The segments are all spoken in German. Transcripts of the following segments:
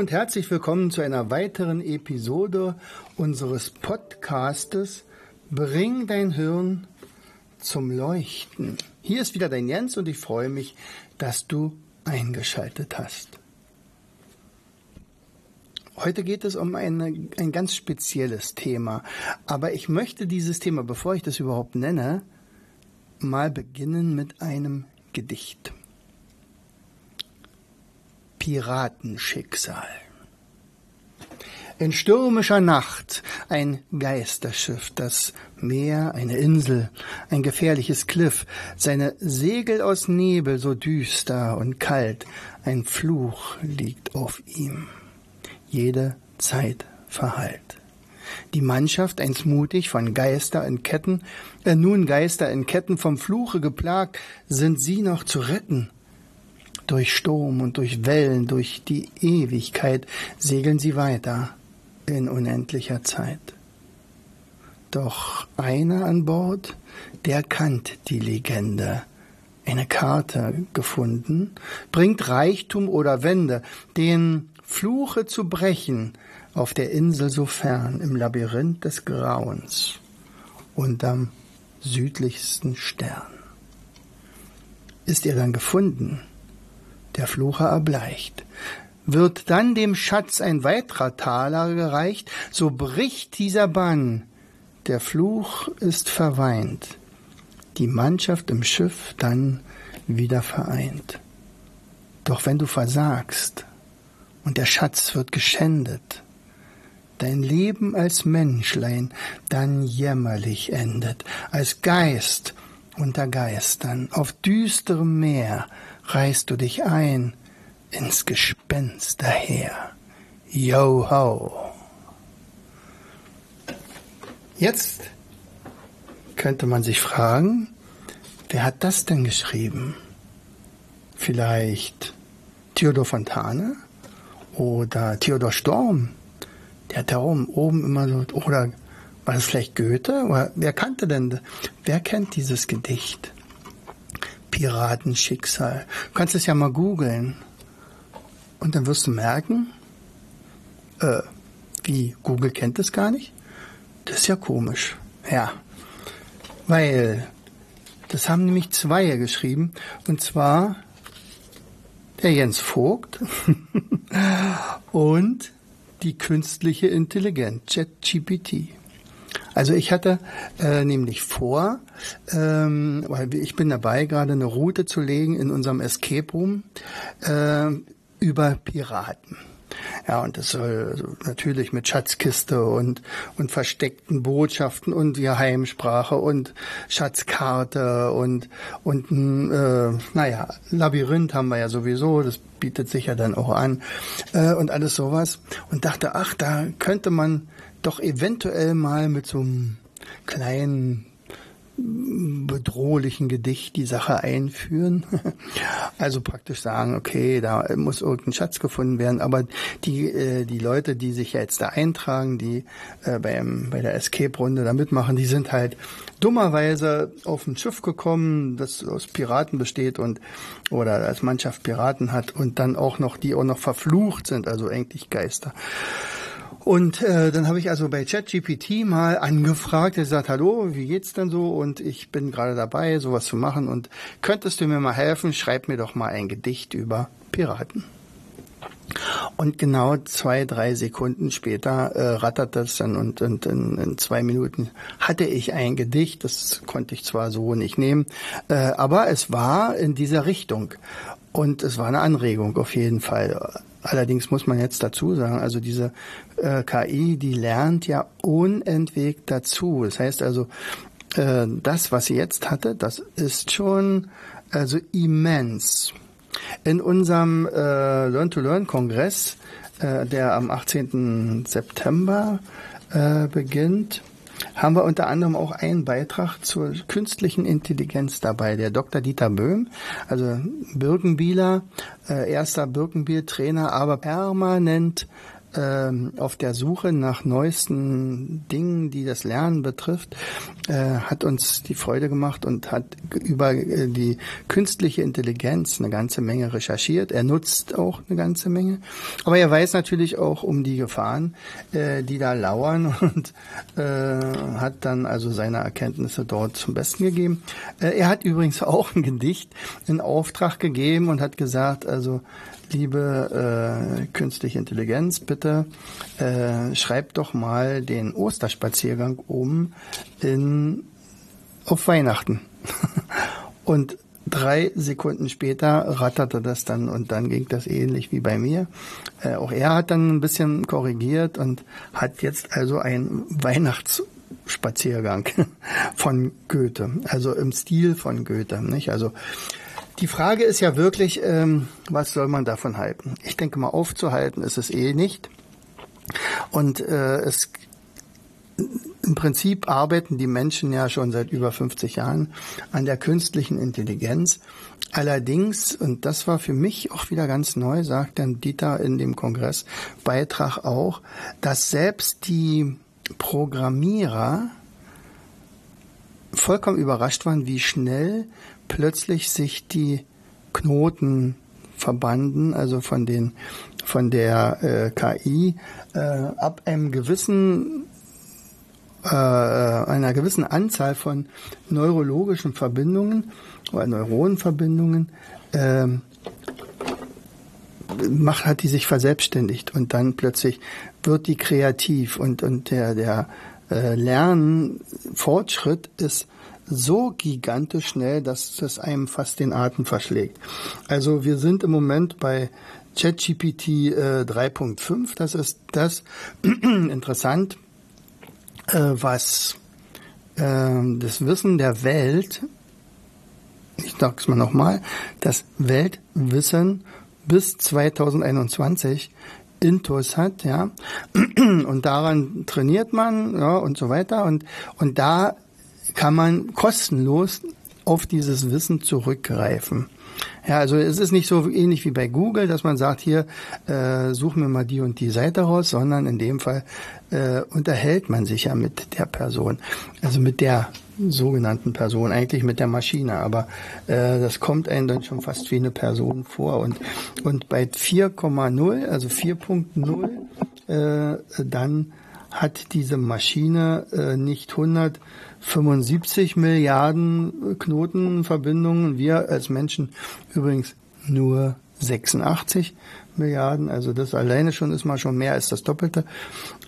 Und herzlich willkommen zu einer weiteren Episode unseres Podcastes Bring dein Hirn zum Leuchten. Hier ist wieder dein Jens und ich freue mich, dass du eingeschaltet hast. Heute geht es um eine, ein ganz spezielles Thema, aber ich möchte dieses Thema, bevor ich das überhaupt nenne, mal beginnen mit einem Gedicht. Piratenschicksal. In stürmischer Nacht ein Geisterschiff, das Meer, eine Insel, ein gefährliches Kliff, seine Segel aus Nebel so düster und kalt, ein Fluch liegt auf ihm, jede Zeit verhallt. Die Mannschaft, einst mutig von Geister in Ketten, äh, nun Geister in Ketten vom Fluche geplagt, sind sie noch zu retten? Durch Sturm und durch Wellen, durch die Ewigkeit segeln sie weiter in unendlicher Zeit. Doch einer an Bord, der kannt die Legende, eine Karte gefunden, bringt Reichtum oder Wende, den Fluche zu brechen, auf der Insel so fern, im Labyrinth des Grauens, unterm südlichsten Stern. Ist er dann gefunden, der Flucher erbleicht. Wird dann dem Schatz ein weiterer Taler gereicht, so bricht dieser Bann. Der Fluch ist verweint, die Mannschaft im Schiff dann wieder vereint. Doch wenn du versagst und der Schatz wird geschändet, dein Leben als Menschlein dann jämmerlich endet, als Geist unter Geistern auf düsterem Meer, reißt du dich ein ins Gespenst daher. Yo ho. Jetzt könnte man sich fragen, wer hat das denn geschrieben? Vielleicht Theodor Fontane oder Theodor Storm? Der hat da oben, oben immer so, oder war das vielleicht Goethe? Oder wer kannte denn, wer kennt dieses Gedicht? Piratenschicksal. Du kannst es ja mal googeln. Und dann wirst du merken, äh, wie Google kennt es gar nicht? Das ist ja komisch. Ja. Weil das haben nämlich zwei geschrieben. Und zwar der Jens Vogt und die künstliche Intelligenz, ChatGPT. Also ich hatte äh, nämlich vor, ähm, weil ich bin dabei, gerade eine Route zu legen in unserem Escape Room äh, über Piraten. Ja, und das soll natürlich mit Schatzkiste und, und versteckten Botschaften und Geheimsprache und Schatzkarte und, und ein, äh, naja, Labyrinth haben wir ja sowieso, das bietet sich ja dann auch an äh, und alles sowas. Und dachte, ach, da könnte man doch eventuell mal mit so einem kleinen bedrohlichen Gedicht die Sache einführen. Also praktisch sagen, okay, da muss irgendein Schatz gefunden werden. Aber die, äh, die Leute, die sich jetzt da eintragen, die äh, beim, bei der Escape-Runde da mitmachen, die sind halt dummerweise auf ein Schiff gekommen, das aus Piraten besteht und oder als Mannschaft Piraten hat und dann auch noch, die auch noch verflucht sind, also eigentlich Geister. Und äh, dann habe ich also bei ChatGPT mal angefragt, er sagt, hallo, wie geht's denn so? Und ich bin gerade dabei, sowas zu machen. Und könntest du mir mal helfen? Schreib mir doch mal ein Gedicht über Piraten. Und genau zwei, drei Sekunden später äh, rattert das dann und, und in, in zwei Minuten hatte ich ein Gedicht, das konnte ich zwar so nicht nehmen, äh, aber es war in dieser Richtung. Und es war eine Anregung auf jeden Fall. Allerdings muss man jetzt dazu sagen, also diese äh, KI, die lernt ja unentwegt dazu. Das heißt also, äh, das, was sie jetzt hatte, das ist schon also immens. In unserem äh, Learn-to-Learn-Kongress, äh, der am 18. September äh, beginnt, haben wir unter anderem auch einen Beitrag zur künstlichen Intelligenz dabei. Der Dr. Dieter Böhm, also Birkenbieler, äh, erster Birkenbiel-Trainer, aber permanent ähm, auf der Suche nach neuesten Dingen, die das Lernen betrifft, äh, hat uns die Freude gemacht und hat über äh, die künstliche Intelligenz eine ganze Menge recherchiert. Er nutzt auch eine ganze Menge, aber er weiß natürlich auch um die Gefahren, äh, die da lauern und hat dann also seine Erkenntnisse dort zum Besten gegeben. Er hat übrigens auch ein Gedicht in Auftrag gegeben und hat gesagt, also liebe äh, künstliche Intelligenz, bitte äh, schreibt doch mal den Osterspaziergang um in auf Weihnachten. und drei Sekunden später ratterte das dann und dann ging das ähnlich wie bei mir. Äh, auch er hat dann ein bisschen korrigiert und hat jetzt also einen Weihnachtsspaziergang von Goethe, also im Stil von Goethe, nicht? Also die Frage ist ja wirklich, ähm, was soll man davon halten? Ich denke mal, aufzuhalten ist es eh nicht. Und äh, es im Prinzip arbeiten die Menschen ja schon seit über 50 Jahren an der künstlichen Intelligenz. Allerdings, und das war für mich auch wieder ganz neu, sagt dann Dieter in dem Kongressbeitrag auch, dass selbst die Programmierer vollkommen überrascht waren, wie schnell plötzlich sich die Knoten verbanden, also von den von der äh, KI äh, ab einem gewissen äh, einer gewissen Anzahl von neurologischen Verbindungen oder Neuronenverbindungen äh, macht hat die sich verselbstständigt und dann plötzlich wird die kreativ und und der der äh, Lernfortschritt ist so gigantisch schnell, dass das einem fast den Atem verschlägt. Also wir sind im Moment bei ChatGPT äh, 3.5. Das ist das interessant, äh, was äh, das Wissen der Welt, ich sag's mal nochmal, das Weltwissen bis 2021 Intus hat, ja, und daran trainiert man, ja, und so weiter, und, und da kann man kostenlos auf dieses Wissen zurückgreifen. Ja, also es ist nicht so ähnlich wie bei Google, dass man sagt, hier äh, such mir mal die und die Seite raus, sondern in dem Fall äh, unterhält man sich ja mit der Person, also mit der sogenannten Person, eigentlich mit der Maschine, aber äh, das kommt einem dann schon fast wie eine Person vor und und bei 4,0, also 4.0, äh, dann hat diese Maschine äh, nicht 175 Milliarden Knotenverbindungen, wir als Menschen übrigens nur 86 Milliarden, also das alleine schon ist mal schon mehr als das Doppelte.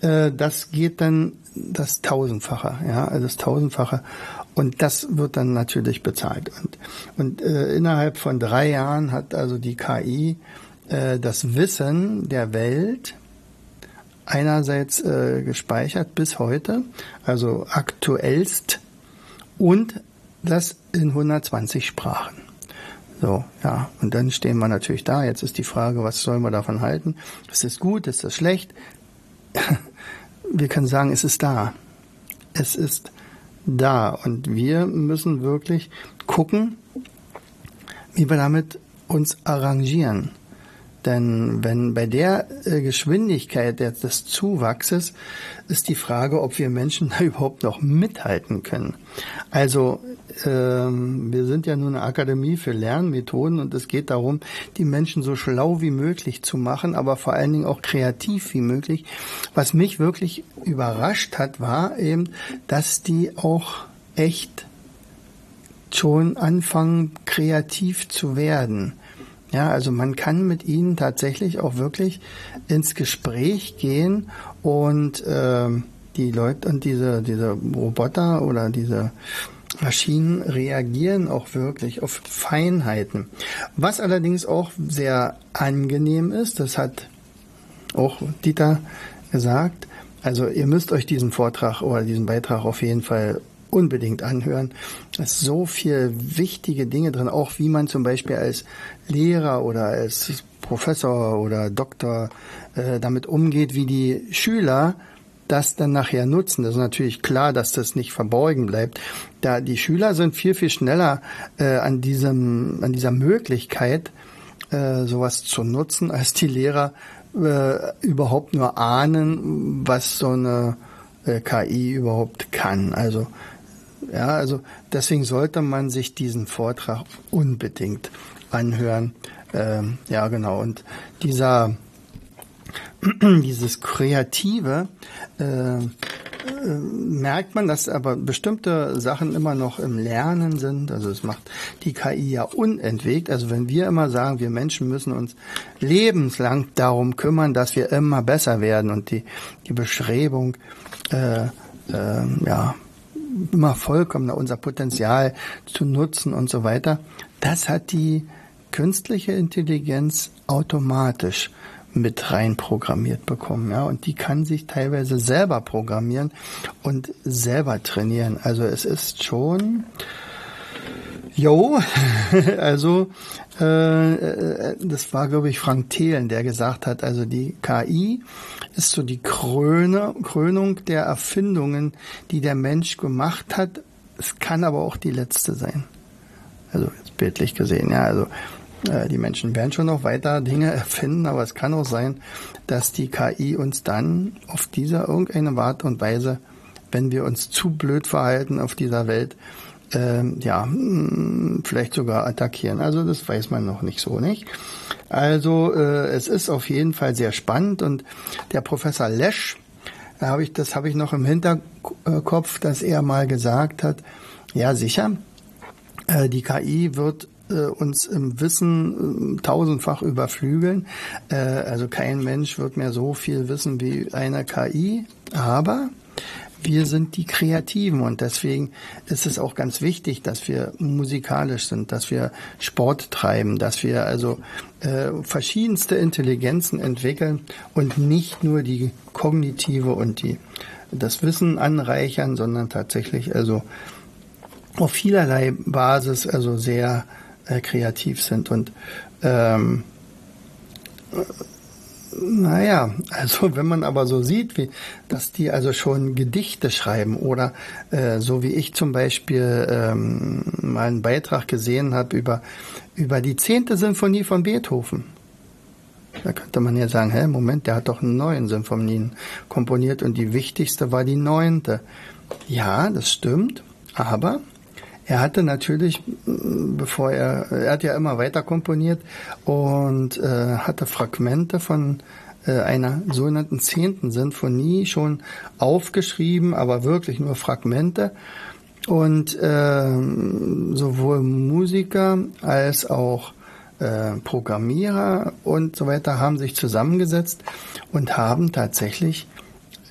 Äh, das geht dann das Tausendfache, ja, also das Tausendfache. Und das wird dann natürlich bezahlt. Und, und äh, innerhalb von drei Jahren hat also die KI äh, das Wissen der Welt einerseits äh, gespeichert bis heute, also aktuellst, und das in 120 Sprachen. So, ja, und dann stehen wir natürlich da. Jetzt ist die Frage, was sollen wir davon halten? Ist es gut? Ist das schlecht? Wir können sagen, es ist da. Es ist da. Und wir müssen wirklich gucken, wie wir damit uns arrangieren. Denn wenn bei der äh, Geschwindigkeit des Zuwachses ist die Frage, ob wir Menschen da überhaupt noch mithalten können. Also ähm, wir sind ja nun eine Akademie für Lernmethoden und es geht darum, die Menschen so schlau wie möglich zu machen, aber vor allen Dingen auch kreativ wie möglich. Was mich wirklich überrascht hat, war eben, dass die auch echt schon anfangen, kreativ zu werden. Ja, also man kann mit ihnen tatsächlich auch wirklich ins Gespräch gehen und äh, die Leute und diese, diese Roboter oder diese Maschinen reagieren auch wirklich auf Feinheiten. Was allerdings auch sehr angenehm ist, das hat auch Dieter gesagt, also ihr müsst euch diesen Vortrag oder diesen Beitrag auf jeden Fall unbedingt anhören. Es ist so viel wichtige Dinge drin, auch wie man zum Beispiel als Lehrer oder als Professor oder Doktor äh, damit umgeht, wie die Schüler das dann nachher nutzen. Das ist natürlich klar, dass das nicht verborgen bleibt. Da die Schüler sind viel viel schneller äh, an diesem an dieser Möglichkeit äh, sowas zu nutzen, als die Lehrer äh, überhaupt nur ahnen, was so eine äh, KI überhaupt kann. Also ja, also deswegen sollte man sich diesen Vortrag unbedingt anhören. Ähm, ja, genau. Und dieser dieses Kreative äh, äh, merkt man, dass aber bestimmte Sachen immer noch im Lernen sind. Also es macht die KI ja unentwegt. Also wenn wir immer sagen, wir Menschen müssen uns lebenslang darum kümmern, dass wir immer besser werden und die, die Bestrebung, äh, äh, ja, immer vollkommen unser Potenzial zu nutzen und so weiter, das hat die künstliche Intelligenz automatisch mit rein programmiert bekommen, ja, und die kann sich teilweise selber programmieren und selber trainieren. Also es ist schon, jo, also äh, äh, das war glaube ich Frank Thelen, der gesagt hat, also die KI ist so die Kröne, Krönung der Erfindungen, die der Mensch gemacht hat. Es kann aber auch die letzte sein. Also jetzt bildlich gesehen, ja, also äh, die Menschen werden schon noch weiter Dinge erfinden, aber es kann auch sein, dass die KI uns dann auf dieser irgendeine Art und Weise, wenn wir uns zu blöd verhalten auf dieser Welt, äh, ja, hm, vielleicht sogar attackieren. Also das weiß man noch nicht so, nicht? Also äh, es ist auf jeden Fall sehr spannend und der Professor Lesch, da habe ich, das habe ich noch im Hinterkopf, dass er mal gesagt hat, ja sicher, äh, die KI wird äh, uns im Wissen äh, tausendfach überflügeln. Äh, also kein Mensch wird mehr so viel wissen wie eine KI, aber wir sind die Kreativen und deswegen ist es auch ganz wichtig, dass wir musikalisch sind, dass wir Sport treiben, dass wir also äh, verschiedenste Intelligenzen entwickeln und nicht nur die kognitive und die das Wissen anreichern, sondern tatsächlich also auf vielerlei Basis also sehr äh, kreativ sind. Und ähm, naja, also wenn man aber so sieht, wie, dass die also schon Gedichte schreiben oder äh, so wie ich zum Beispiel ähm, mal einen Beitrag gesehen habe über, über die zehnte Sinfonie von Beethoven. Da könnte man ja sagen, hä, Moment, der hat doch neuen Sinfonien komponiert und die wichtigste war die neunte. Ja, das stimmt, aber er hatte natürlich, bevor er, er hat ja immer weiter komponiert und äh, hatte Fragmente von äh, einer sogenannten zehnten Sinfonie schon aufgeschrieben, aber wirklich nur Fragmente. Und äh, sowohl Musiker als auch äh, Programmierer und so weiter haben sich zusammengesetzt und haben tatsächlich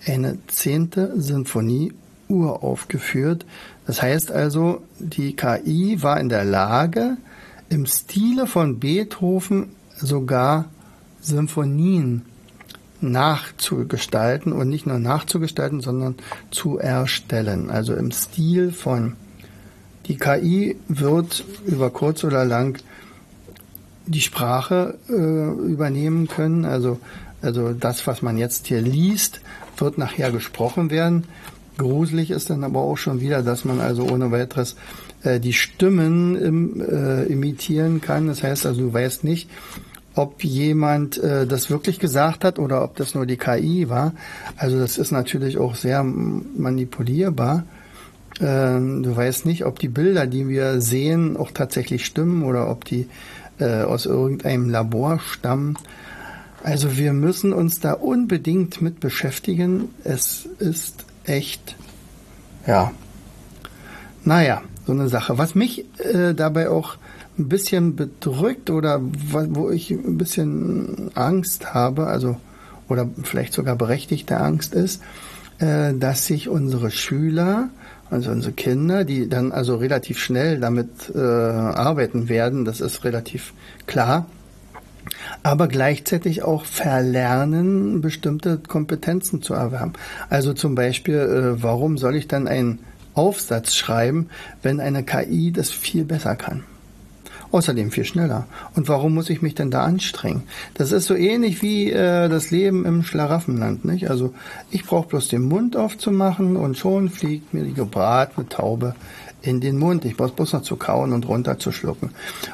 eine zehnte Sinfonie uraufgeführt. Das heißt also, die KI war in der Lage, im Stile von Beethoven sogar Symphonien nachzugestalten und nicht nur nachzugestalten, sondern zu erstellen. Also im Stil von die KI wird über kurz oder lang die Sprache äh, übernehmen können. Also, also das, was man jetzt hier liest, wird nachher gesprochen werden. Gruselig ist dann aber auch schon wieder, dass man also ohne weiteres äh, die Stimmen im, äh, imitieren kann. Das heißt also, du weißt nicht, ob jemand äh, das wirklich gesagt hat oder ob das nur die KI war. Also das ist natürlich auch sehr manipulierbar. Ähm, du weißt nicht, ob die Bilder, die wir sehen, auch tatsächlich stimmen oder ob die äh, aus irgendeinem Labor stammen. Also wir müssen uns da unbedingt mit beschäftigen. Es ist echt, ja, naja, so eine Sache. Was mich äh, dabei auch ein bisschen bedrückt oder wo ich ein bisschen Angst habe, also oder vielleicht sogar berechtigte Angst ist, äh, dass sich unsere Schüler, also unsere Kinder, die dann also relativ schnell damit äh, arbeiten werden, das ist relativ klar, aber gleichzeitig auch verlernen, bestimmte Kompetenzen zu erwerben. Also zum Beispiel, äh, warum soll ich dann ein Aufsatz schreiben, wenn eine KI das viel besser kann? Außerdem viel schneller. Und warum muss ich mich denn da anstrengen? Das ist so ähnlich wie äh, das Leben im Schlaraffenland, nicht? Also ich brauche bloß den Mund aufzumachen und schon fliegt mir die gebratene Taube in den Mund. Ich brauche bloß noch zu kauen und runterzuschlucken.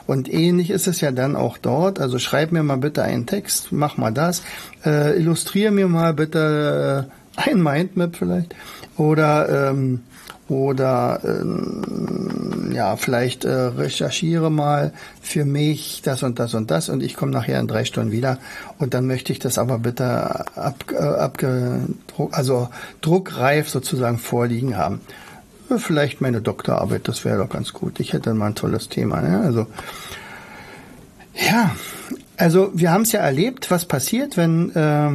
Und ähnlich ist es ja dann auch dort. Also schreib mir mal bitte einen Text, mach mal das, äh, illustriere mir mal bitte äh, ein Mindmap vielleicht oder ähm, oder ähm, ja, vielleicht äh, recherchiere mal für mich das und das und das und ich komme nachher in drei Stunden wieder und dann möchte ich das aber bitte ab, äh, abge, also druckreif sozusagen vorliegen haben. Vielleicht meine Doktorarbeit, das wäre doch ganz gut. Ich hätte mal ein tolles Thema. Ne? Also ja, also wir haben es ja erlebt, was passiert, wenn äh,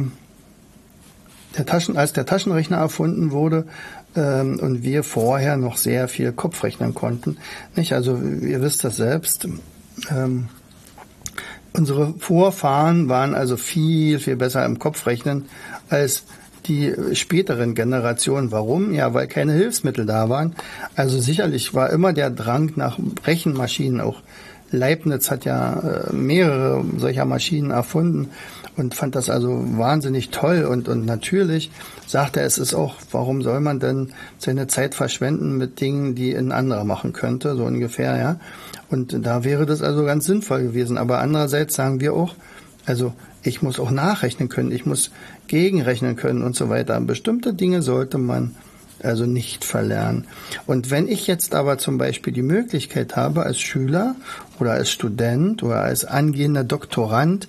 der Taschen, als der Taschenrechner erfunden wurde, ähm, und wir vorher noch sehr viel Kopf rechnen konnten. Nicht? Also ihr wisst das selbst. Ähm, unsere Vorfahren waren also viel, viel besser im Kopfrechnen als die späteren Generationen. Warum? Ja, weil keine Hilfsmittel da waren. Also sicherlich war immer der Drang nach Rechenmaschinen auch. Leibniz hat ja äh, mehrere solcher Maschinen erfunden und fand das also wahnsinnig toll und, und natürlich sagte er, es ist auch, warum soll man denn seine Zeit verschwenden mit Dingen, die ein anderer machen könnte, so ungefähr, ja. Und da wäre das also ganz sinnvoll gewesen. Aber andererseits sagen wir auch, also ich muss auch nachrechnen können, ich muss gegenrechnen können und so weiter. Bestimmte Dinge sollte man also nicht verlernen. Und wenn ich jetzt aber zum Beispiel die Möglichkeit habe, als Schüler oder als Student oder als angehender Doktorand,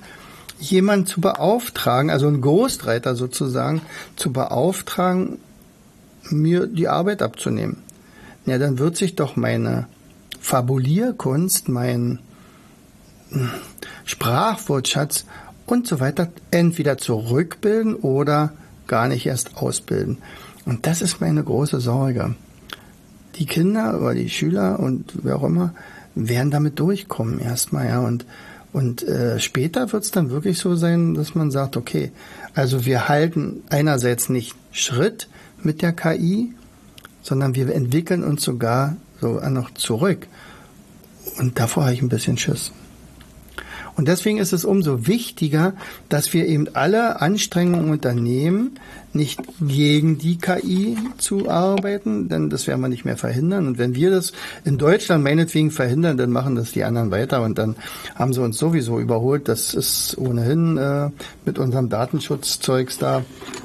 jemand zu beauftragen, also ein Ghostwriter sozusagen, zu beauftragen, mir die Arbeit abzunehmen. Ja, dann wird sich doch meine Fabulierkunst, mein Sprachwortschatz und so weiter entweder zurückbilden oder gar nicht erst ausbilden. Und das ist meine große Sorge. Die Kinder oder die Schüler und wer auch immer werden damit durchkommen erstmal, ja, und und äh, später wird es dann wirklich so sein, dass man sagt, okay, also wir halten einerseits nicht Schritt mit der KI, sondern wir entwickeln uns sogar so noch zurück. Und davor habe ich ein bisschen Schiss. Und deswegen ist es umso wichtiger, dass wir eben alle Anstrengungen unternehmen, nicht gegen die KI zu arbeiten, denn das werden wir nicht mehr verhindern. Und wenn wir das in Deutschland meinetwegen verhindern, dann machen das die anderen weiter und dann haben sie uns sowieso überholt. Das ist ohnehin äh, mit unserem Datenschutzzeugs da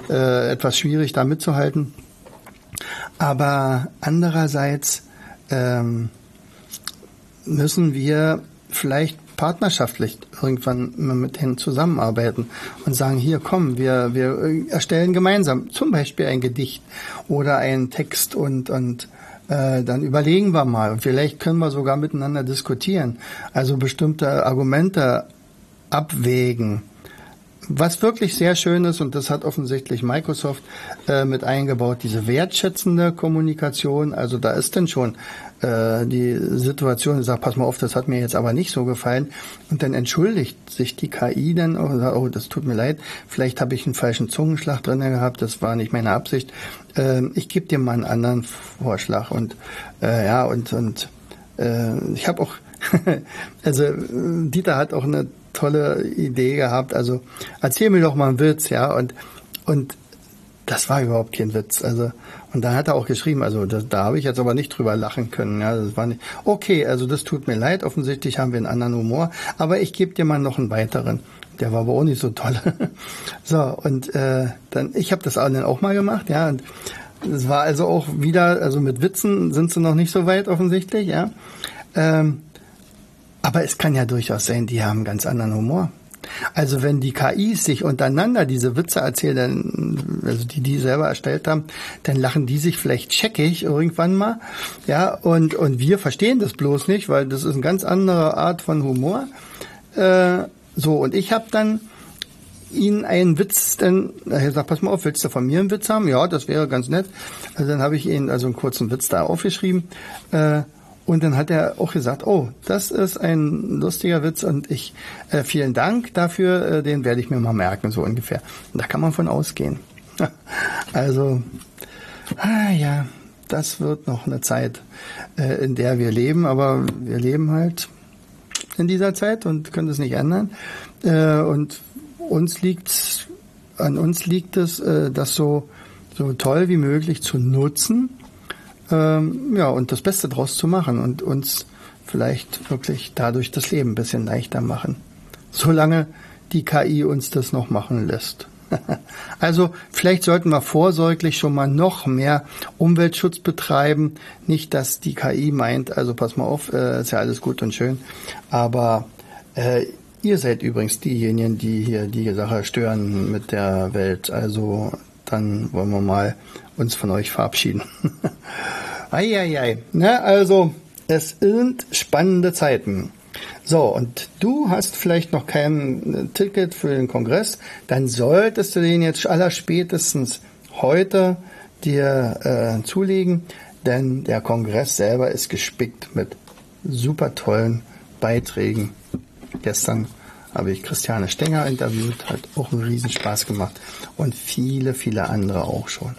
äh, etwas schwierig, da mitzuhalten. Aber andererseits ähm, müssen wir vielleicht partnerschaftlich irgendwann mit denen zusammenarbeiten und sagen, hier komm, wir, wir erstellen gemeinsam zum Beispiel ein Gedicht oder einen Text und, und äh, dann überlegen wir mal und vielleicht können wir sogar miteinander diskutieren, also bestimmte Argumente abwägen. Was wirklich sehr schön ist, und das hat offensichtlich Microsoft äh, mit eingebaut, diese wertschätzende Kommunikation. Also da ist denn schon äh, die Situation, ich sage, pass mal auf, das hat mir jetzt aber nicht so gefallen. Und dann entschuldigt sich die KI dann auch und sagt, oh, das tut mir leid, vielleicht habe ich einen falschen Zungenschlag drin gehabt, das war nicht meine Absicht. Äh, ich gebe dir mal einen anderen Vorschlag. Und äh, ja, und, und äh, ich habe auch, also Dieter hat auch eine tolle Idee gehabt. Also erzähl mir doch mal einen Witz, ja. Und, und das war überhaupt kein Witz. Also, und da hat er auch geschrieben, also das, da habe ich jetzt aber nicht drüber lachen können. Ja, das war nicht. Okay, also das tut mir leid, offensichtlich haben wir einen anderen Humor, aber ich gebe dir mal noch einen weiteren. Der war aber auch nicht so toll. so, und äh, dann, ich habe das dann auch mal gemacht, ja. Und es war also auch wieder, also mit Witzen sind sie noch nicht so weit offensichtlich, ja. Ähm, aber es kann ja durchaus sein, die haben ganz anderen Humor. Also wenn die KIs sich untereinander diese Witze erzählen, also die die selber erstellt haben, dann lachen die sich vielleicht checkig irgendwann mal, ja, und und wir verstehen das bloß nicht, weil das ist eine ganz andere Art von Humor. Äh, so und ich habe dann ihn einen Witz, denn er sagt, pass mal auf, willst du von mir einen Witz haben? Ja, das wäre ganz nett. Also dann habe ich ihn also einen kurzen Witz da aufgeschrieben. Äh, und dann hat er auch gesagt, oh, das ist ein lustiger Witz und ich äh, vielen Dank dafür, äh, den werde ich mir mal merken, so ungefähr. Und da kann man von ausgehen. also, ah ja, das wird noch eine Zeit, äh, in der wir leben, aber wir leben halt in dieser Zeit und können das nicht ändern. Äh, und uns liegt an uns liegt es, äh, das so, so toll wie möglich zu nutzen, ähm, ja, und das Beste draus zu machen und uns vielleicht wirklich dadurch das Leben ein bisschen leichter machen. Solange die KI uns das noch machen lässt. Also vielleicht sollten wir vorsorglich schon mal noch mehr Umweltschutz betreiben. Nicht, dass die KI meint, also pass mal auf, äh, ist ja alles gut und schön, aber äh, ihr seid übrigens diejenigen, die hier die Sache stören mit der Welt. Also dann wollen wir mal uns von euch verabschieden. Eieiei. Ne, also es sind spannende Zeiten. So, und du hast vielleicht noch kein äh, Ticket für den Kongress, dann solltest du den jetzt allerspätestens heute dir äh, zulegen, denn der Kongress selber ist gespickt mit super tollen Beiträgen. Gestern habe ich Christiane Stenger interviewt, hat auch einen Riesenspaß gemacht und viele, viele andere auch schon.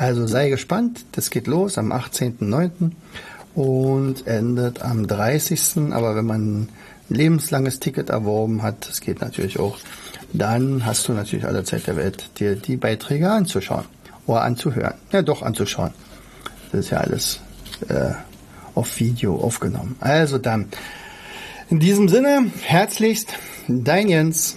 Also sei gespannt, das geht los am 18.09. und endet am 30. Aber wenn man lebenslanges Ticket erworben hat, das geht natürlich auch, dann hast du natürlich alle Zeit der Welt, dir die Beiträge anzuschauen oder anzuhören. Ja, doch anzuschauen. Das ist ja alles äh, auf Video aufgenommen. Also dann, in diesem Sinne, herzlichst, dein Jens.